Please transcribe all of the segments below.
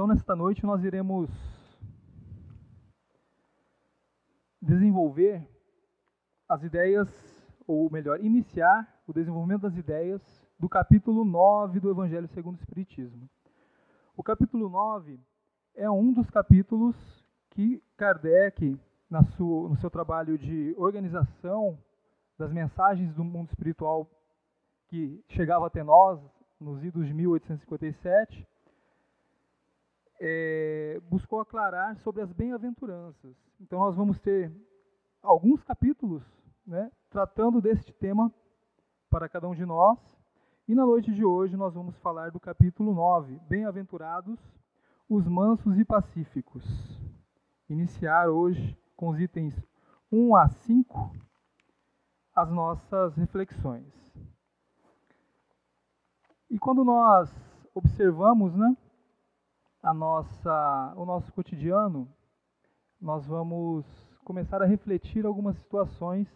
Então, nesta noite, nós iremos desenvolver as ideias, ou melhor, iniciar o desenvolvimento das ideias do capítulo 9 do Evangelho segundo o Espiritismo. O capítulo 9 é um dos capítulos que Kardec, sua, no seu trabalho de organização das mensagens do mundo espiritual que chegava até nós nos idos de 1857, é, buscou aclarar sobre as bem-aventuranças. Então, nós vamos ter alguns capítulos né, tratando deste tema para cada um de nós. E na noite de hoje nós vamos falar do capítulo 9, Bem-aventurados os mansos e pacíficos. Iniciar hoje com os itens 1 a 5 as nossas reflexões. E quando nós observamos, né, a nossa, o nosso cotidiano, nós vamos começar a refletir algumas situações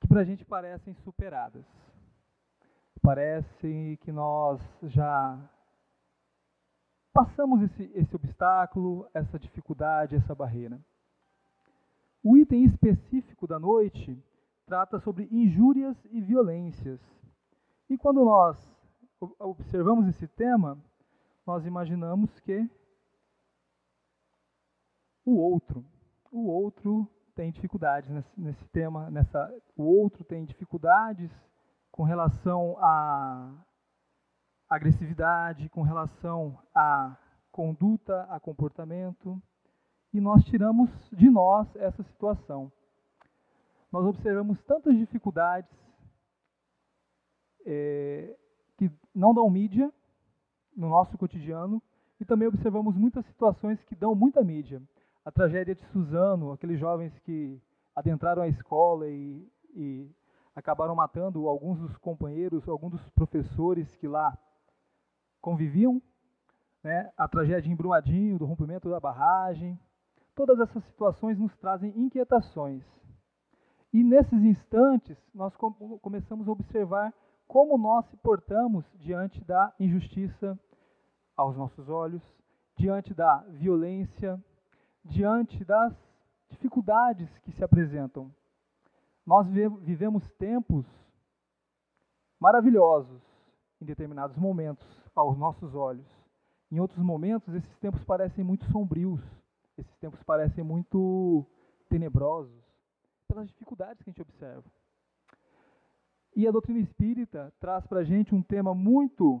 que para a gente parecem superadas. Parece que nós já passamos esse, esse obstáculo, essa dificuldade, essa barreira. O item específico da noite trata sobre injúrias e violências. E quando nós observamos esse tema, nós imaginamos que o outro, o outro tem dificuldades nesse, nesse tema, nessa, o outro tem dificuldades com relação à agressividade, com relação à conduta, a comportamento, e nós tiramos de nós essa situação. Nós observamos tantas dificuldades é, que não dão mídia no nosso cotidiano e também observamos muitas situações que dão muita mídia. A tragédia de Suzano, aqueles jovens que adentraram a escola e, e acabaram matando alguns dos companheiros, alguns dos professores que lá conviviam, né? a tragédia em Brumadinho, do rompimento da barragem. Todas essas situações nos trazem inquietações. E nesses instantes, nós começamos a observar como nós se portamos diante da injustiça aos nossos olhos, diante da violência, diante das dificuldades que se apresentam. Nós vivemos tempos maravilhosos em determinados momentos aos nossos olhos. Em outros momentos, esses tempos parecem muito sombrios, esses tempos parecem muito tenebrosos, pelas dificuldades que a gente observa. E a doutrina espírita traz para a gente um tema muito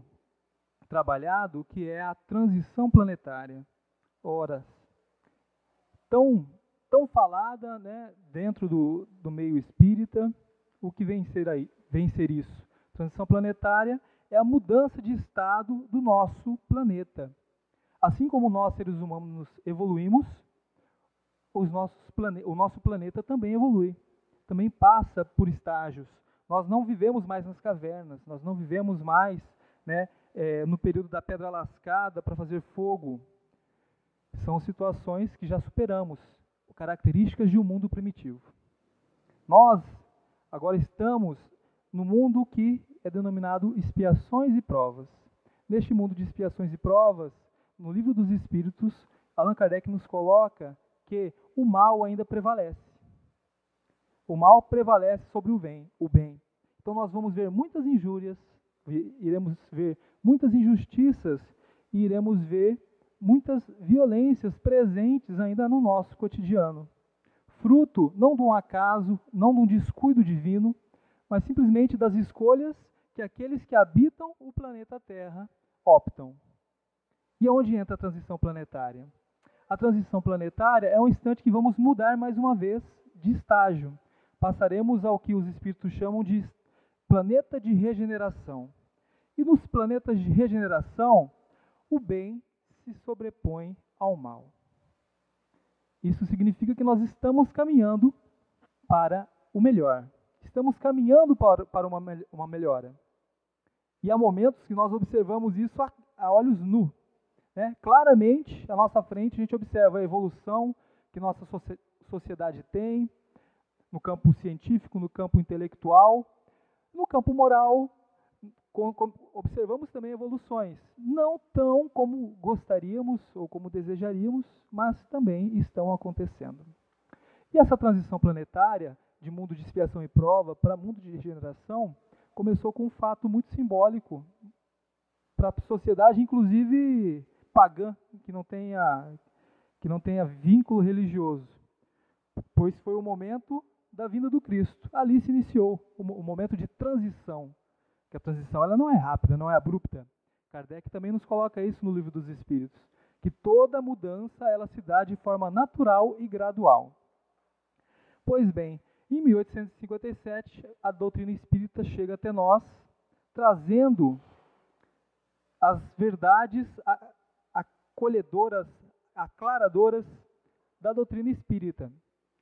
trabalhado, que é a transição planetária. Ora, tão, tão falada né, dentro do, do meio espírita, o que vem ser, aí, vem ser isso? Transição planetária é a mudança de estado do nosso planeta. Assim como nós, seres humanos, evoluímos, os nossos plane o nosso planeta também evolui, também passa por estágios nós não vivemos mais nas cavernas, nós não vivemos mais né, é, no período da pedra lascada para fazer fogo. São situações que já superamos, características de um mundo primitivo. Nós agora estamos no mundo que é denominado expiações e provas. Neste mundo de expiações e provas, no livro dos Espíritos, Allan Kardec nos coloca que o mal ainda prevalece. O mal prevalece sobre o bem, o bem. Então nós vamos ver muitas injúrias, iremos ver muitas injustiças e iremos ver muitas violências presentes ainda no nosso cotidiano. Fruto não de um acaso, não de um descuido divino, mas simplesmente das escolhas que aqueles que habitam o planeta Terra optam. E onde entra a transição planetária? A transição planetária é um instante que vamos mudar mais uma vez de estágio passaremos ao que os espíritos chamam de planeta de regeneração. E nos planetas de regeneração, o bem se sobrepõe ao mal. Isso significa que nós estamos caminhando para o melhor. Estamos caminhando para, uma, melhora. E há momentos que nós observamos isso a, a olhos nu. Né? Claramente, à nossa frente, a gente observa a evolução que nossa sociedade tem, no campo científico, no campo intelectual, no campo moral, observamos também evoluções, não tão como gostaríamos ou como desejaríamos, mas também estão acontecendo. E essa transição planetária de mundo de expiação e prova para mundo de regeneração começou com um fato muito simbólico para a sociedade, inclusive pagã, que não tenha que não tenha vínculo religioso, pois foi o momento da vinda do Cristo. Ali se iniciou o, momento de transição que a transição ela não é rápida, não é abrupta. Kardec também nos coloca isso no livro dos Espíritos, que toda mudança ela se dá de forma natural e gradual. Pois bem, em 1857 a doutrina espírita chega até nós, trazendo as verdades acolhedoras, aclaradoras da doutrina espírita,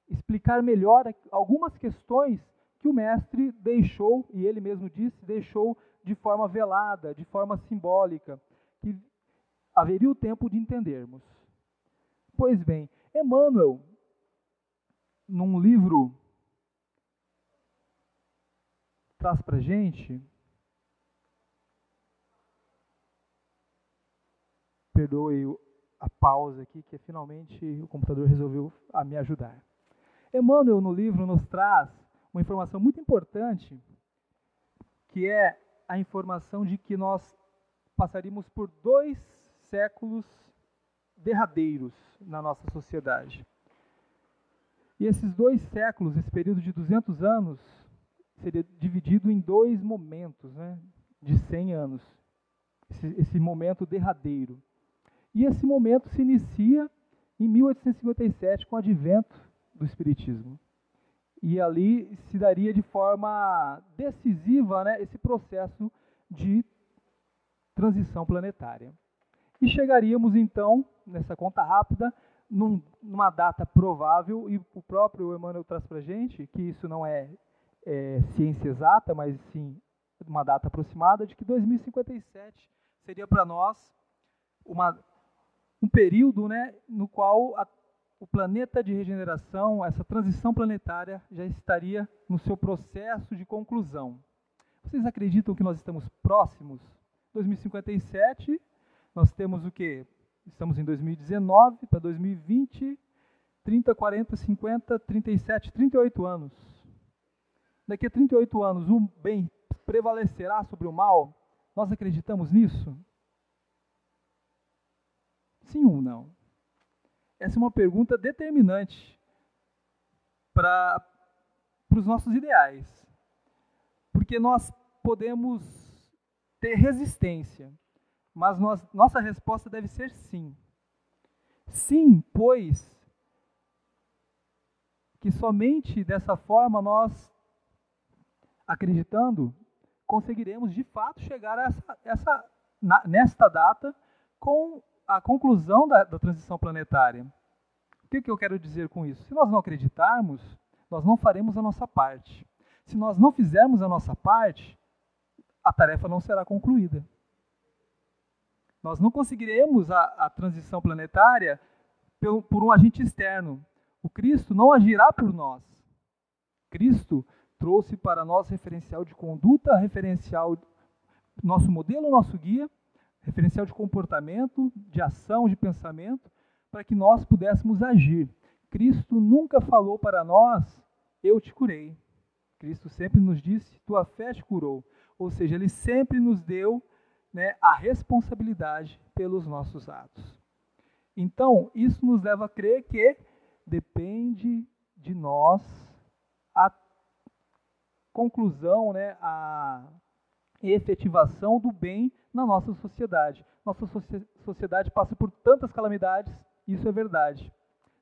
explicar melhor algumas questões que o mestre deixou, e ele mesmo disse, deixou de forma velada, de forma simbólica, que haveria o tempo de entendermos. Pois bem, Emmanuel, num livro, traz para gente. Perdoe a pausa aqui, que finalmente o computador resolveu me ajudar. Emmanuel, no livro, nos traz uma informação muito importante, que é a informação de que nós passaríamos por dois séculos derradeiros na nossa sociedade. E esses dois séculos, esse período de 200 anos, seria dividido em dois momentos, né, de 100 anos. Esse, esse momento derradeiro. E esse momento se inicia em 1857 com o advento do Espiritismo e ali se daria de forma decisiva né, esse processo de transição planetária. E chegaríamos então, nessa conta rápida, num, numa data provável, e o próprio Emmanuel traz para gente que isso não é, é ciência exata, mas sim uma data aproximada, de que 2057 seria para nós uma, um período né, no qual a o planeta de regeneração, essa transição planetária, já estaria no seu processo de conclusão. Vocês acreditam que nós estamos próximos? 2057, nós temos o quê? Estamos em 2019 para 2020, 30, 40, 50, 37, 38 anos. Daqui a 38 anos, o bem prevalecerá sobre o mal? Nós acreditamos nisso? Sim ou não? Essa é uma pergunta determinante para os nossos ideais. Porque nós podemos ter resistência, mas nós, nossa resposta deve ser sim. Sim, pois que somente dessa forma nós, acreditando, conseguiremos de fato chegar a essa, essa na, nesta data com a conclusão da, da transição planetária. O que, que eu quero dizer com isso? Se nós não acreditarmos, nós não faremos a nossa parte. Se nós não fizermos a nossa parte, a tarefa não será concluída. Nós não conseguiremos a, a transição planetária por, por um agente externo. O Cristo não agirá por nós. Cristo trouxe para nós referencial de conduta, referencial, nosso modelo, nosso guia, referencial de comportamento, de ação, de pensamento, para que nós pudéssemos agir. Cristo nunca falou para nós, eu te curei. Cristo sempre nos disse, tua fé te curou. Ou seja, ele sempre nos deu né, a responsabilidade pelos nossos atos. Então, isso nos leva a crer que depende de nós a conclusão, né, a efetivação do bem na nossa sociedade. Nossa sociedade passa por tantas calamidades, isso é verdade.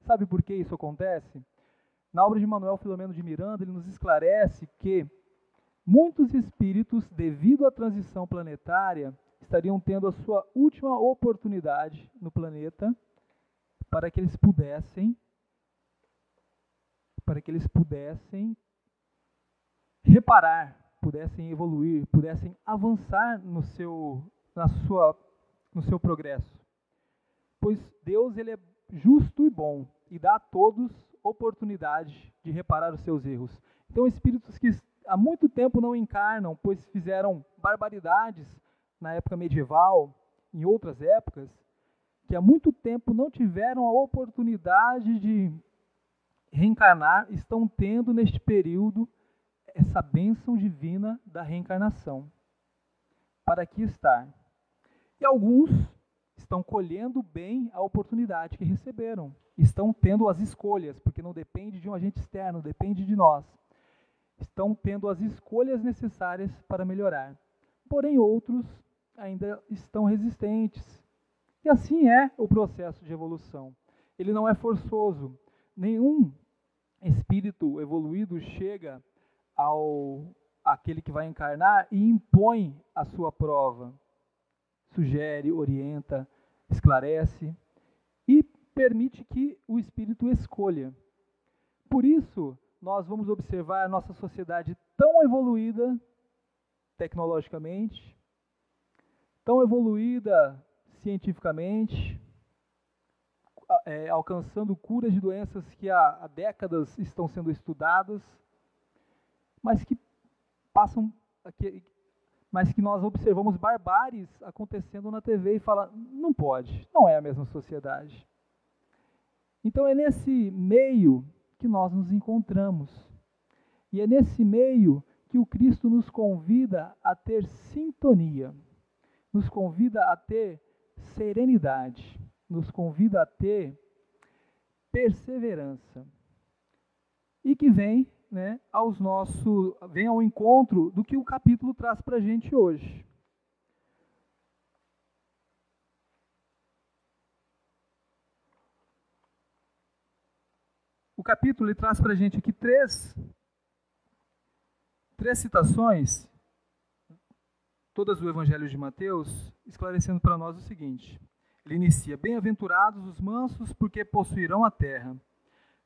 Sabe por que isso acontece? Na obra de Manuel Filomeno de Miranda, ele nos esclarece que muitos espíritos, devido à transição planetária, estariam tendo a sua última oportunidade no planeta para que eles pudessem para que eles pudessem reparar pudessem evoluir, pudessem avançar no seu, na sua, no seu progresso. Pois Deus ele é justo e bom e dá a todos oportunidade de reparar os seus erros. Então, espíritos que há muito tempo não encarnam, pois fizeram barbaridades na época medieval, em outras épocas, que há muito tempo não tiveram a oportunidade de reencarnar, estão tendo neste período essa bênção divina da reencarnação. Para aqui estar. E alguns estão colhendo bem a oportunidade que receberam. Estão tendo as escolhas, porque não depende de um agente externo, depende de nós. Estão tendo as escolhas necessárias para melhorar. Porém, outros ainda estão resistentes. E assim é o processo de evolução. Ele não é forçoso. Nenhum espírito evoluído chega ao aquele que vai encarnar e impõe a sua prova. Sugere, orienta, esclarece e permite que o espírito escolha. Por isso, nós vamos observar a nossa sociedade tão evoluída tecnologicamente, tão evoluída cientificamente, é, alcançando curas de doenças que há, há décadas estão sendo estudadas, mas que passam, mas que nós observamos barbáries acontecendo na TV e fala, não pode, não é a mesma sociedade. Então é nesse meio que nós nos encontramos. E é nesse meio que o Cristo nos convida a ter sintonia, nos convida a ter serenidade, nos convida a ter perseverança. E que vem né, aos nosso, vem ao encontro do que o capítulo traz para a gente hoje. O capítulo ele traz para a gente aqui três, três citações, todas do Evangelho de Mateus, esclarecendo para nós o seguinte. Ele inicia: Bem-aventurados os mansos, porque possuirão a terra.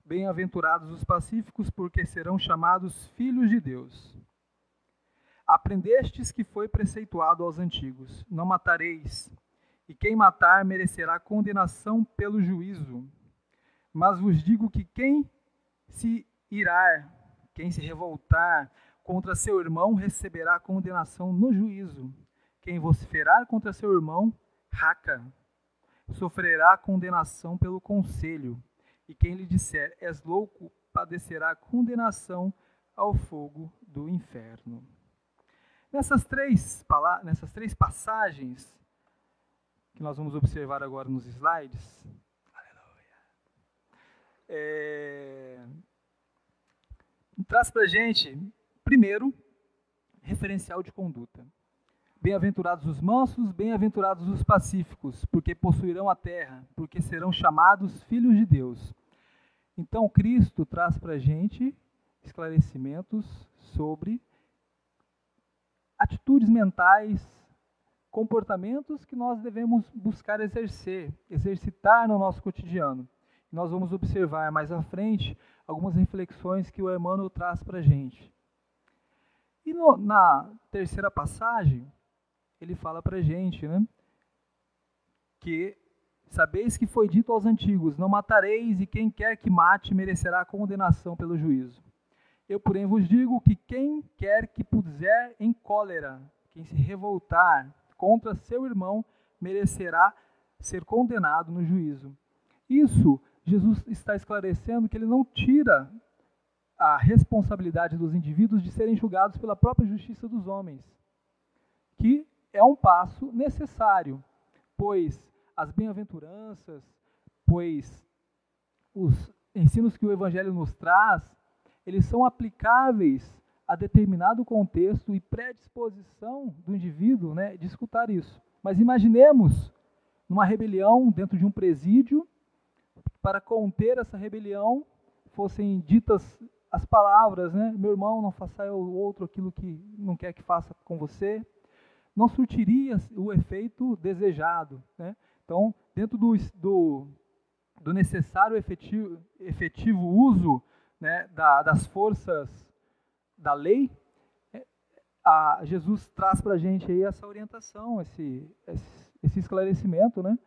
Bem-aventurados os pacíficos, porque serão chamados filhos de Deus. Aprendestes que foi preceituado aos antigos: Não matareis, e quem matar merecerá condenação pelo juízo. Mas vos digo que quem se irar, quem se revoltar contra seu irmão, receberá condenação no juízo. Quem vociferar contra seu irmão, raca, sofrerá condenação pelo conselho. E quem lhe disser, és louco, padecerá condenação ao fogo do inferno. Nessas três, nessas três passagens, que nós vamos observar agora nos slides, é, traz para gente, primeiro, referencial de conduta. Bem-aventurados os mansos, bem-aventurados os pacíficos, porque possuirão a terra, porque serão chamados filhos de Deus. Então, Cristo traz para a gente esclarecimentos sobre atitudes mentais, comportamentos que nós devemos buscar exercer, exercitar no nosso cotidiano nós vamos observar mais à frente algumas reflexões que o Emmanuel traz para a gente. E no, na terceira passagem, ele fala para a gente né, que sabeis que foi dito aos antigos: Não matareis, e quem quer que mate merecerá condenação pelo juízo. Eu, porém, vos digo que quem quer que puser em cólera, quem se revoltar contra seu irmão, merecerá ser condenado no juízo. Isso Jesus está esclarecendo que ele não tira a responsabilidade dos indivíduos de serem julgados pela própria justiça dos homens, que é um passo necessário, pois as bem-aventuranças, pois os ensinos que o Evangelho nos traz, eles são aplicáveis a determinado contexto e predisposição do indivíduo né, de escutar isso. Mas imaginemos numa rebelião dentro de um presídio para conter essa rebelião, fossem ditas as palavras, né? Meu irmão, não faça o outro aquilo que não quer que faça com você, não surtiria o efeito desejado, né? Então, dentro do, do, do necessário efetivo, efetivo uso né, da, das forças da lei, é, a, Jesus traz para a gente aí essa orientação, esse, esse, esclarecimento, né,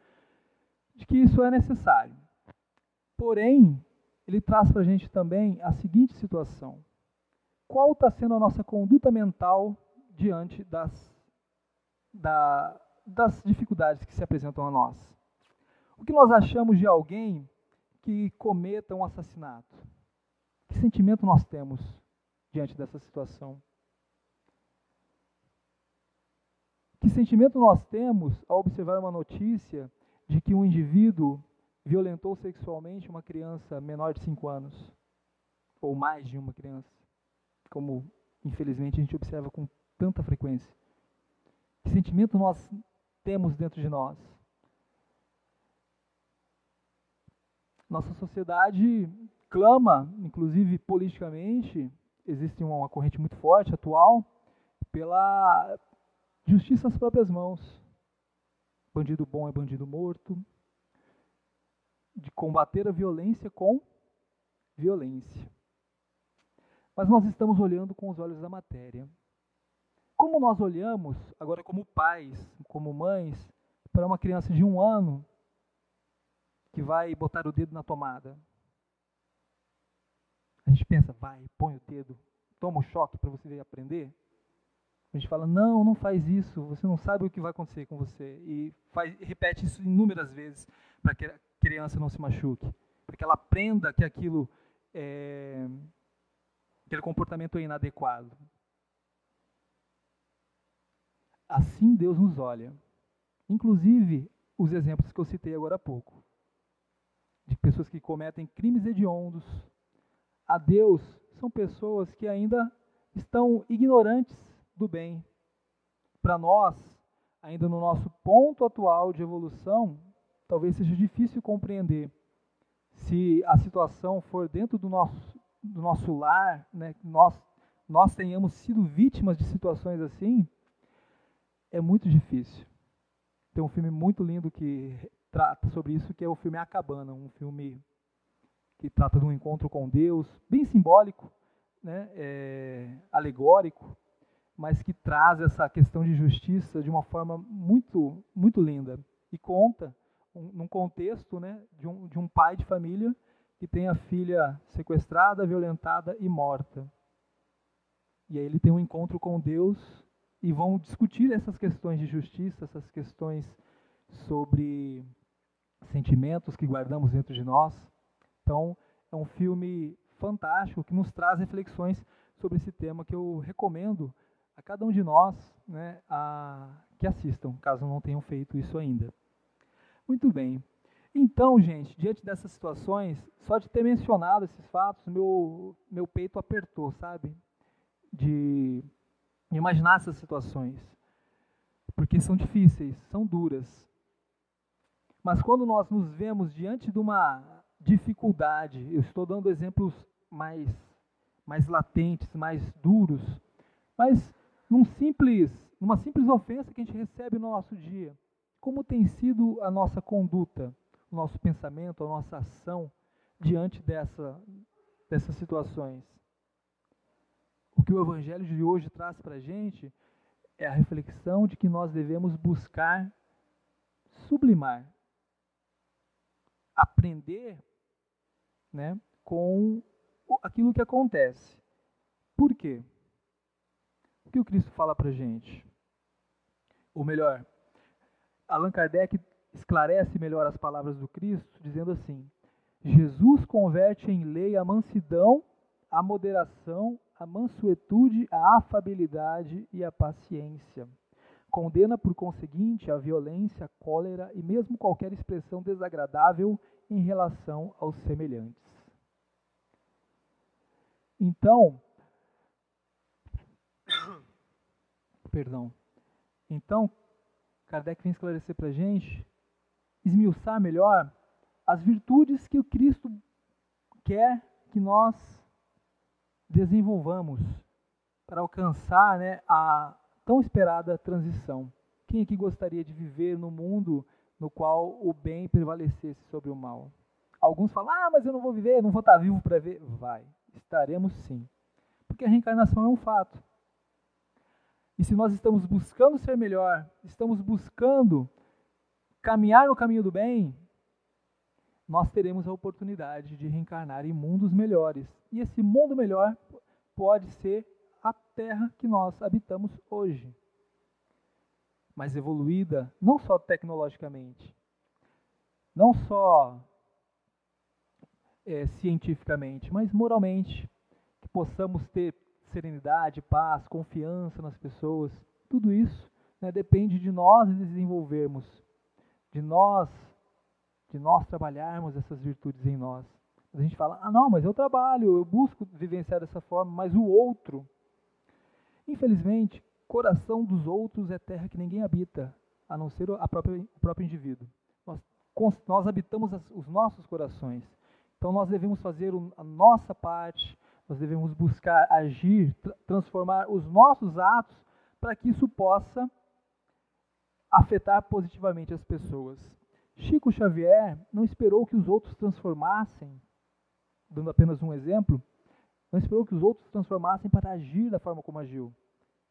de que isso é necessário. Porém, ele traz para a gente também a seguinte situação: qual está sendo a nossa conduta mental diante das, da, das dificuldades que se apresentam a nós. O que nós achamos de alguém que cometa um assassinato? Que sentimento nós temos diante dessa situação? Que sentimento nós temos ao observar uma notícia de que um indivíduo violentou sexualmente uma criança menor de 5 anos? Ou mais de uma criança? Como, infelizmente, a gente observa com tanta frequência. Que sentimento nós temos dentro de nós? Nossa sociedade clama, inclusive politicamente, existe uma corrente muito forte atual, pela justiça às próprias mãos. Bandido bom é bandido morto. De combater a violência com violência. Mas nós estamos olhando com os olhos da matéria. Como nós olhamos, agora como pais, como mães, para uma criança de um ano que vai botar o dedo na tomada? A gente pensa, vai, põe o dedo, toma o choque para você aprender. A gente fala, não, não faz isso, você não sabe o que vai acontecer com você. E faz, repete isso inúmeras vezes para que a criança não se machuque. Para que ela aprenda que aquilo é, aquele comportamento é inadequado. Assim Deus nos olha. Inclusive, os exemplos que eu citei agora há pouco. De pessoas que cometem crimes hediondos. A Deus são pessoas que ainda estão ignorantes do bem. Para nós, ainda no nosso ponto atual de evolução, talvez seja difícil compreender se a situação for dentro do nosso, do nosso lar, né, nós, nós tenhamos sido vítimas de situações assim, é muito difícil. Tem um filme muito lindo que trata sobre isso, que é o filme A Cabana, um filme que trata de um encontro com Deus, bem simbólico, né, é, alegórico, mas que traz essa questão de justiça de uma forma muito, muito linda e conta um, num contexto né, de, um, de um pai de família que tem a filha sequestrada, violentada e morta. E aí ele tem um encontro com Deus e vão discutir essas questões de justiça, essas questões sobre sentimentos que guardamos dentro de nós. Então, é um filme fantástico que nos traz reflexões sobre esse tema que eu recomendo a cada um de nós né, a, que assistam, caso não tenham feito isso ainda. Muito bem. Então, gente, diante dessas situações, só de ter mencionado esses fatos, meu, meu peito apertou, sabe? De imaginar essas situações. Porque são difíceis, são duras. Mas quando nós nos vemos diante de uma dificuldade, eu estou dando exemplos mais, mais latentes, mais duros, mas num simples, numa simples ofensa que a gente recebe no nosso dia, como tem sido a nossa conduta, o nosso pensamento, a nossa ação diante dessa, dessas situações? Que o Evangelho de hoje traz para a gente é a reflexão de que nós devemos buscar sublimar, aprender né, com aquilo que acontece. Por quê? O que o Cristo fala para a gente? Ou melhor, Allan Kardec esclarece melhor as palavras do Cristo, dizendo assim: Jesus converte em lei a mansidão, a moderação, a mansuetude, a afabilidade e a paciência. Condena, por conseguinte, a violência, a cólera e mesmo qualquer expressão desagradável em relação aos semelhantes. Então, perdão. Então, Kardec vem esclarecer para a gente, esmiuçar melhor as virtudes que o Cristo quer que nós desenvolvamos para alcançar né, a tão esperada transição. Quem aqui gostaria de viver no mundo no qual o bem prevalecesse sobre o mal? Alguns falam, ah, mas eu não vou viver, não vou estar vivo para ver. Vai, estaremos sim. Porque a reencarnação é um fato. E se nós estamos buscando ser melhor, estamos buscando caminhar no caminho do bem, nós teremos a oportunidade de reencarnar em mundos melhores. E esse mundo melhor pode ser a terra que nós habitamos hoje. Mais evoluída, não só tecnologicamente, não só é, cientificamente, mas moralmente, que possamos ter serenidade, paz, confiança nas pessoas. Tudo isso né, depende de nós desenvolvermos, de nós, de nós trabalharmos essas virtudes em nós. A gente fala, ah não, mas eu trabalho, eu busco vivenciar dessa forma, mas o outro, infelizmente, coração dos outros é terra que ninguém habita, a não ser a própria, o próprio indivíduo. Nós, nós habitamos as, os nossos corações. Então nós devemos fazer a nossa parte, nós devemos buscar agir, tra transformar os nossos atos para que isso possa afetar positivamente as pessoas. Chico Xavier não esperou que os outros transformassem, dando apenas um exemplo, não esperou que os outros transformassem para agir da forma como agiu.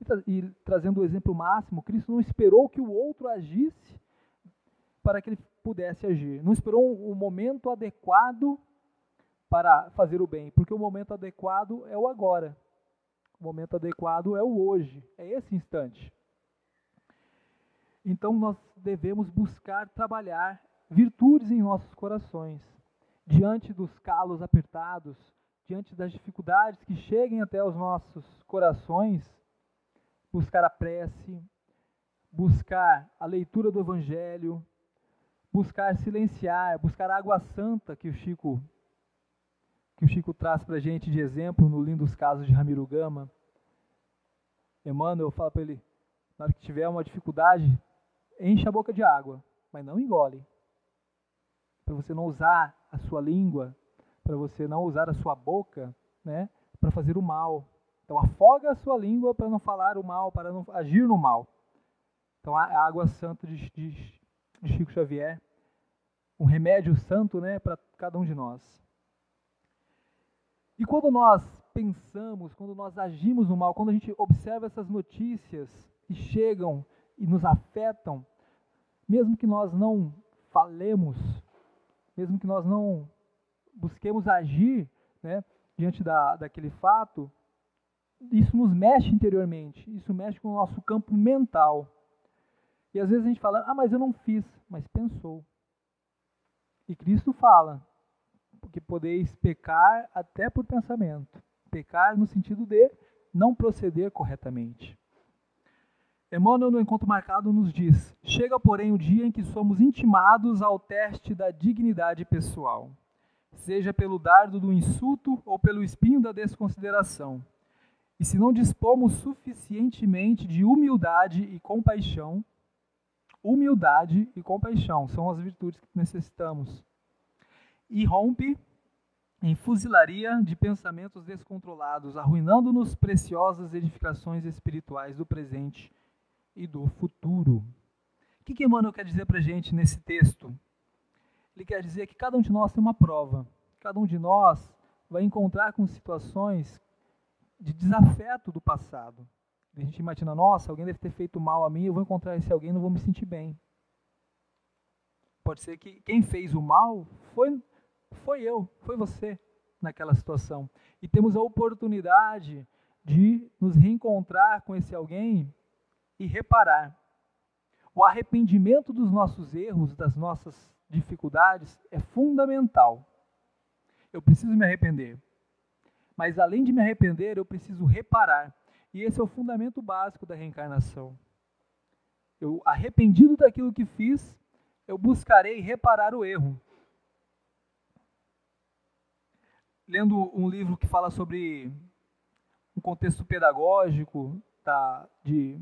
E, tra e trazendo o exemplo máximo, Cristo não esperou que o outro agisse para que ele pudesse agir. Não esperou o um, um momento adequado para fazer o bem, porque o momento adequado é o agora. O momento adequado é o hoje, é esse instante. Então nós devemos buscar trabalhar virtudes em nossos corações, diante dos calos apertados, diante das dificuldades que cheguem até os nossos corações, buscar a prece, buscar a leitura do Evangelho, buscar silenciar, buscar a água santa que o Chico que o Chico traz para a gente de exemplo no Lindos Casos de Ramiro Gama. Emmanuel fala para ele, na hora que tiver uma dificuldade, enche a boca de água, mas não engole. Para você não usar a sua língua, para você não usar a sua boca, né, para fazer o mal. Então afoga a sua língua para não falar o mal, para não agir no mal. Então a água santa de, de, de Chico Xavier, um remédio santo, né, para cada um de nós. E quando nós pensamos, quando nós agimos no mal, quando a gente observa essas notícias que chegam e nos afetam, mesmo que nós não falemos, mesmo que nós não busquemos agir né, diante da, daquele fato, isso nos mexe interiormente, isso mexe com o nosso campo mental. E às vezes a gente fala, ah, mas eu não fiz, mas pensou. E Cristo fala, porque podeis pecar até por pensamento. Pecar no sentido de não proceder corretamente. Emmanuel, no encontro marcado, nos diz: Chega, porém, o dia em que somos intimados ao teste da dignidade pessoal, seja pelo dardo do insulto ou pelo espinho da desconsideração. E se não dispomos suficientemente de humildade e compaixão, humildade e compaixão são as virtudes que necessitamos e rompe em fuzilaria de pensamentos descontrolados, arruinando-nos preciosas edificações espirituais do presente e do futuro. O que, que Emmanuel quer dizer para a gente nesse texto? Ele quer dizer que cada um de nós tem uma prova. Cada um de nós vai encontrar com situações de desafeto do passado. A gente imagina, nossa, alguém deve ter feito mal a mim, eu vou encontrar esse alguém, não vou me sentir bem. Pode ser que quem fez o mal foi foi eu, foi você naquela situação. E temos a oportunidade de nos reencontrar com esse alguém e reparar. O arrependimento dos nossos erros, das nossas dificuldades é fundamental. Eu preciso me arrepender. Mas além de me arrepender, eu preciso reparar. E esse é o fundamento básico da reencarnação. Eu arrependido daquilo que fiz, eu buscarei reparar o erro. lendo um livro que fala sobre um contexto pedagógico da, de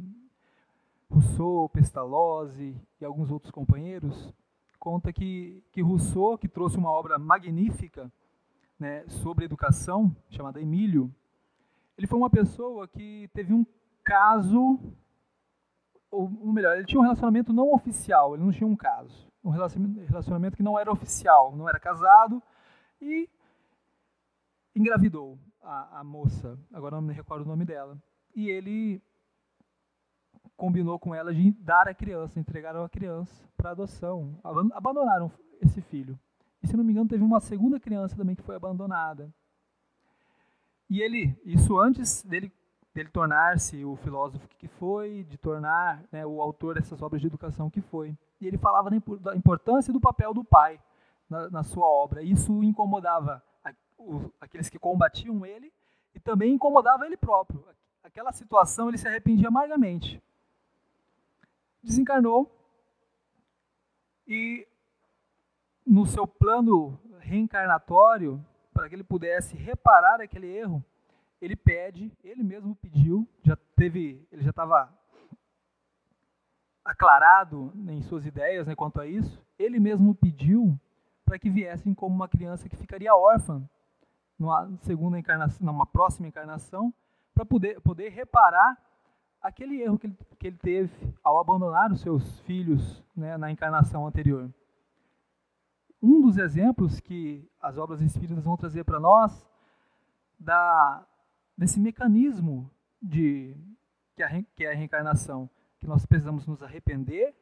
Rousseau, Pestalozzi e alguns outros companheiros, conta que, que Rousseau, que trouxe uma obra magnífica né, sobre educação, chamada Emílio, ele foi uma pessoa que teve um caso, ou melhor, ele tinha um relacionamento não oficial, ele não tinha um caso, um relacionamento que não era oficial, não era casado, e engravidou a, a moça, agora não me recordo o nome dela, e ele combinou com ela de dar a criança, entregaram a criança para adoção, abandonaram esse filho. E se não me engano, teve uma segunda criança também que foi abandonada. E ele, isso antes dele, dele tornar-se o filósofo que foi, de tornar né, o autor dessas obras de educação que foi. E ele falava da importância do papel do pai na, na sua obra. Isso incomodava a, o, aqueles que combatiam ele e também incomodava ele próprio. Aquela situação ele se arrependia amargamente. Desencarnou e no seu plano reencarnatório, para que ele pudesse reparar aquele erro, ele pede, ele mesmo pediu, já teve, ele já estava aclarado em suas ideias né, quanto a isso, ele mesmo pediu para que viessem como uma criança que ficaria órfã numa segunda encarnação, numa próxima encarnação, para poder, poder reparar aquele erro que ele, que ele teve ao abandonar os seus filhos né, na encarnação anterior. Um dos exemplos que as obras espíritas vão trazer para nós da, desse mecanismo de que, a, que é a reencarnação, que nós precisamos nos arrepender,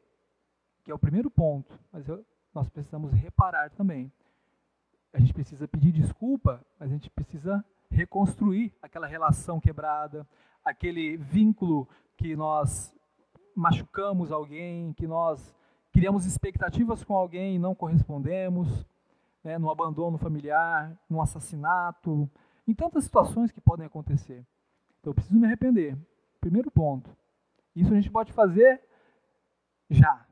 que é o primeiro ponto, mas eu, nós precisamos reparar também. A gente precisa pedir desculpa, mas a gente precisa reconstruir aquela relação quebrada, aquele vínculo que nós machucamos alguém, que nós criamos expectativas com alguém e não correspondemos, né, no abandono familiar, no assassinato, em tantas situações que podem acontecer. Então eu preciso me arrepender. Primeiro ponto. Isso a gente pode fazer já.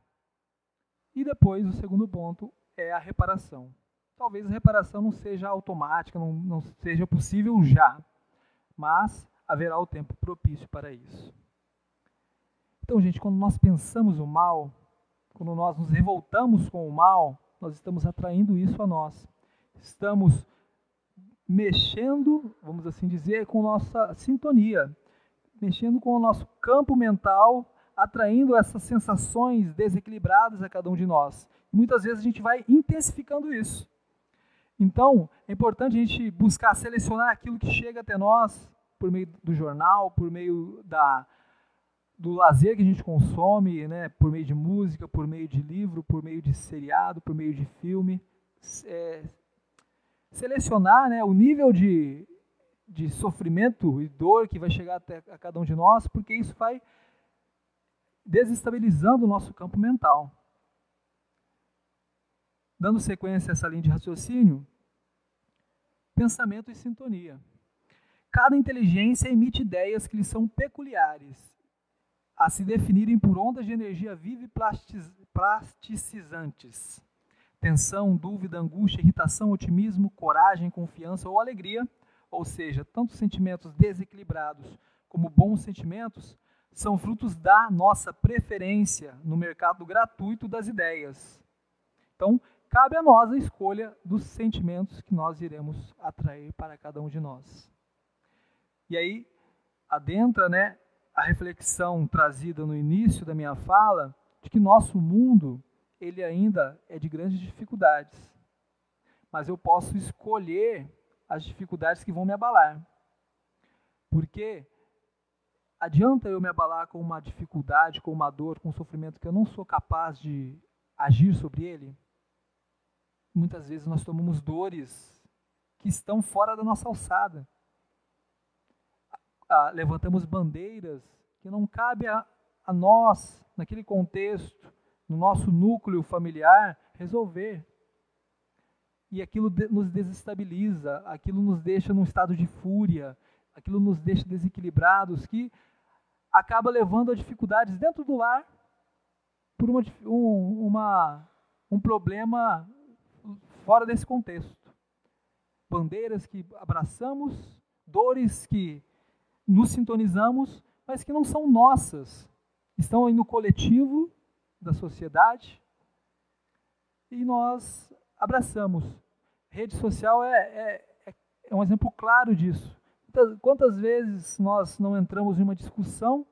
E depois o segundo ponto é a reparação. Talvez a reparação não seja automática, não, não seja possível já, mas haverá o tempo propício para isso. Então, gente, quando nós pensamos o mal, quando nós nos revoltamos com o mal, nós estamos atraindo isso a nós. Estamos mexendo, vamos assim dizer, com nossa sintonia, mexendo com o nosso campo mental, atraindo essas sensações desequilibradas a cada um de nós. Muitas vezes a gente vai intensificando isso. Então, é importante a gente buscar selecionar aquilo que chega até nós por meio do jornal, por meio da, do lazer que a gente consome, né, por meio de música, por meio de livro, por meio de seriado, por meio de filme. É, selecionar né, o nível de, de sofrimento e dor que vai chegar até a cada um de nós, porque isso vai desestabilizando o nosso campo mental. Dando sequência a essa linha de raciocínio, pensamento e sintonia. Cada inteligência emite ideias que lhe são peculiares, a se definirem por ondas de energia viva e plasticizantes. Tensão, dúvida, angústia, irritação, otimismo, coragem, confiança ou alegria, ou seja, tanto sentimentos desequilibrados como bons sentimentos, são frutos da nossa preferência no mercado gratuito das ideias. Então, cabe a nós a escolha dos sentimentos que nós iremos atrair para cada um de nós. E aí adentra, né, a reflexão trazida no início da minha fala de que nosso mundo ele ainda é de grandes dificuldades. Mas eu posso escolher as dificuldades que vão me abalar. Porque adianta eu me abalar com uma dificuldade, com uma dor, com um sofrimento que eu não sou capaz de agir sobre ele? Muitas vezes nós tomamos dores que estão fora da nossa alçada. Ah, levantamos bandeiras que não cabe a, a nós, naquele contexto, no nosso núcleo familiar, resolver. E aquilo de, nos desestabiliza, aquilo nos deixa num estado de fúria, aquilo nos deixa desequilibrados, que acaba levando a dificuldades dentro do lar por uma, um, uma, um problema fora desse contexto. Bandeiras que abraçamos, dores que nos sintonizamos, mas que não são nossas. Estão aí no coletivo da sociedade e nós abraçamos. Rede social é, é, é um exemplo claro disso. Quantas vezes nós não entramos em uma discussão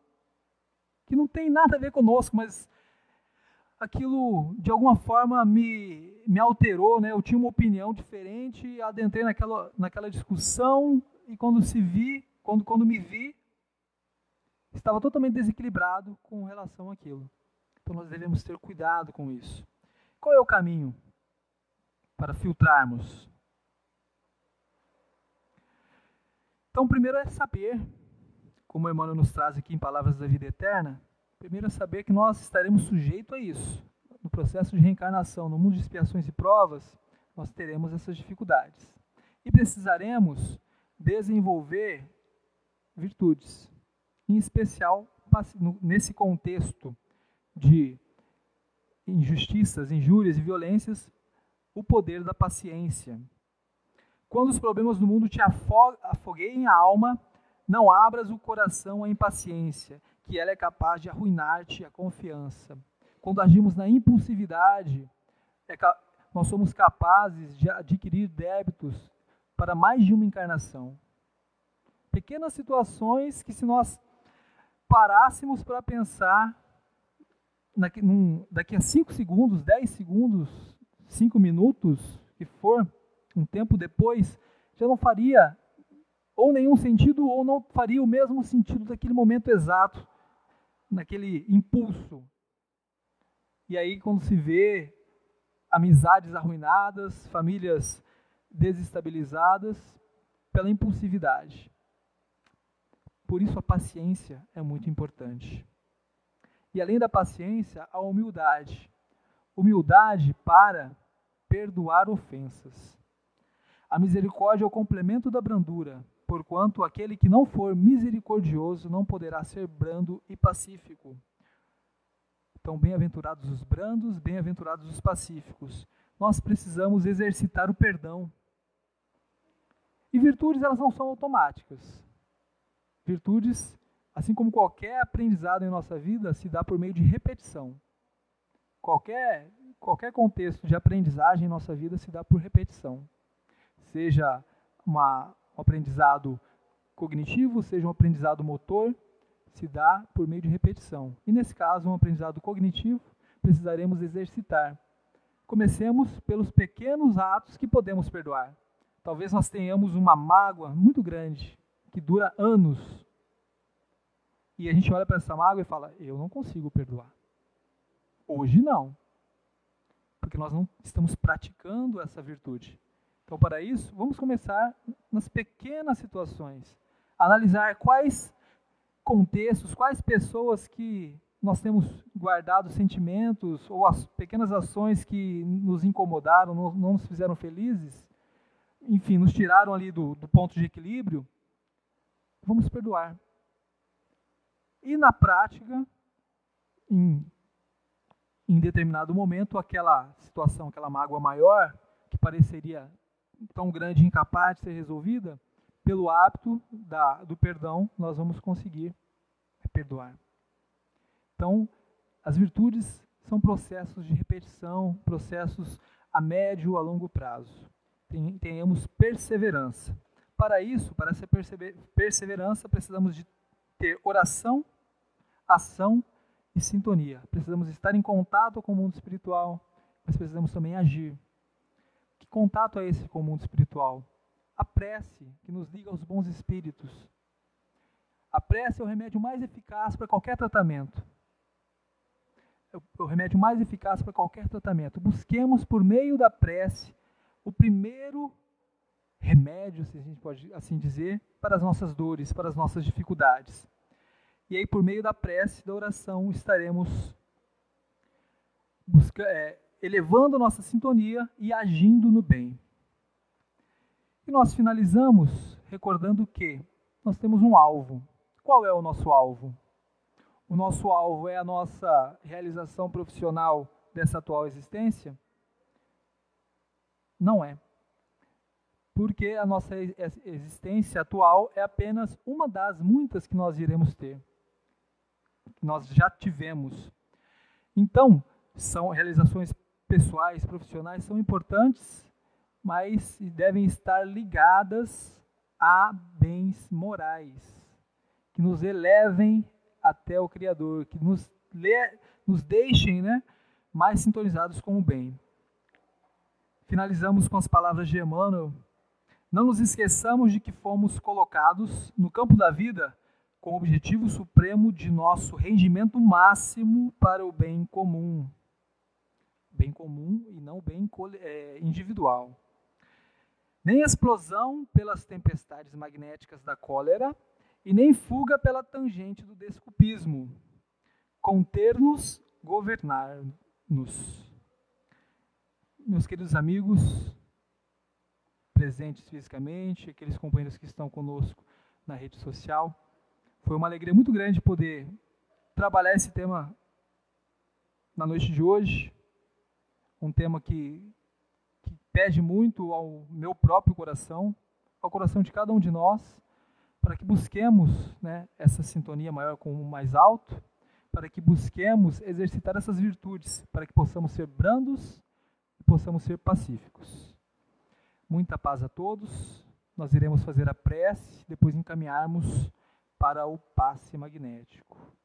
que não tem nada a ver conosco, mas aquilo de alguma forma me, me alterou, né? Eu tinha uma opinião diferente, adentrei naquela, naquela discussão e quando se vi, quando, quando me vi, estava totalmente desequilibrado com relação àquilo. Então nós devemos ter cuidado com isso. Qual é o caminho para filtrarmos Então, primeiro é saber, como Emmanuel nos traz aqui em Palavras da Vida Eterna, primeiro é saber que nós estaremos sujeitos a isso. No processo de reencarnação, no mundo de expiações e provas, nós teremos essas dificuldades. E precisaremos desenvolver virtudes, em especial nesse contexto de injustiças, injúrias e violências, o poder da paciência. Quando os problemas do mundo te afogueiem a alma, não abras o coração à impaciência, que ela é capaz de arruinar-te a confiança. Quando agimos na impulsividade, é nós somos capazes de adquirir débitos para mais de uma encarnação. Pequenas situações que, se nós parássemos para pensar, daqui, num, daqui a 5 segundos, 10 segundos, 5 minutos, que for, um tempo depois, já não faria ou nenhum sentido, ou não faria o mesmo sentido daquele momento exato, naquele impulso. E aí, quando se vê amizades arruinadas, famílias desestabilizadas pela impulsividade. Por isso a paciência é muito importante. E além da paciência, a humildade. Humildade para perdoar ofensas. A misericórdia é o complemento da brandura, porquanto aquele que não for misericordioso não poderá ser brando e pacífico. Então, bem-aventurados os brandos, bem-aventurados os pacíficos. Nós precisamos exercitar o perdão. E virtudes, elas não são automáticas. Virtudes, assim como qualquer aprendizado em nossa vida, se dá por meio de repetição. Qualquer, qualquer contexto de aprendizagem em nossa vida se dá por repetição. Seja uma, um aprendizado cognitivo, seja um aprendizado motor, se dá por meio de repetição. E nesse caso, um aprendizado cognitivo, precisaremos exercitar. Comecemos pelos pequenos atos que podemos perdoar. Talvez nós tenhamos uma mágoa muito grande, que dura anos. E a gente olha para essa mágoa e fala: Eu não consigo perdoar. Hoje não. Porque nós não estamos praticando essa virtude. Então, para isso, vamos começar nas pequenas situações. Analisar quais contextos, quais pessoas que nós temos guardado sentimentos ou as pequenas ações que nos incomodaram, não, nos fizeram felizes, enfim, nos tiraram ali do, do ponto de equilíbrio, vamos perdoar. E na prática, em, em determinado momento, aquela situação, aquela mágoa maior, que pareceria tão grande e incapaz de ser resolvida, pelo hábito da, do perdão, nós vamos conseguir perdoar. Então, as virtudes são processos de repetição, processos a médio a longo prazo. Tenhamos perseverança. Para isso, para essa perseverança, precisamos de ter oração, ação e sintonia. Precisamos estar em contato com o mundo espiritual, mas precisamos também agir. Que contato é esse com o mundo espiritual? a prece que nos liga aos bons espíritos. A prece é o remédio mais eficaz para qualquer tratamento. É o remédio mais eficaz para qualquer tratamento. Busquemos por meio da prece o primeiro remédio, se a gente pode assim dizer, para as nossas dores, para as nossas dificuldades. E aí, por meio da prece, da oração, estaremos busca, é, elevando nossa sintonia e agindo no bem. E nós finalizamos recordando que nós temos um alvo. Qual é o nosso alvo? O nosso alvo é a nossa realização profissional dessa atual existência? Não é. Porque a nossa existência atual é apenas uma das muitas que nós iremos ter. Que nós já tivemos. Então, são realizações pessoais, profissionais são importantes, mas devem estar ligadas a bens morais, que nos elevem até o Criador, que nos, le, nos deixem né, mais sintonizados com o bem. Finalizamos com as palavras de Emmanuel. Não nos esqueçamos de que fomos colocados no campo da vida com o objetivo supremo de nosso rendimento máximo para o bem comum. Bem comum e não bem é, individual. nem explosão pelas tempestades magnéticas da cólera, e nem fuga pela tangente do desculpismo. Conter-nos, governar-nos. Meus queridos amigos, presentes fisicamente, aqueles companheiros que estão conosco na rede social, foi uma alegria muito grande poder trabalhar esse tema na noite de hoje. Um tema que, que pede muito ao meu próprio coração, ao coração de cada um de nós para que busquemos né, essa sintonia maior com o mais alto, para que busquemos exercitar essas virtudes, para que possamos ser brandos e possamos ser pacíficos. Muita paz a todos. Nós iremos fazer a prece, depois encaminharmos para o passe magnético.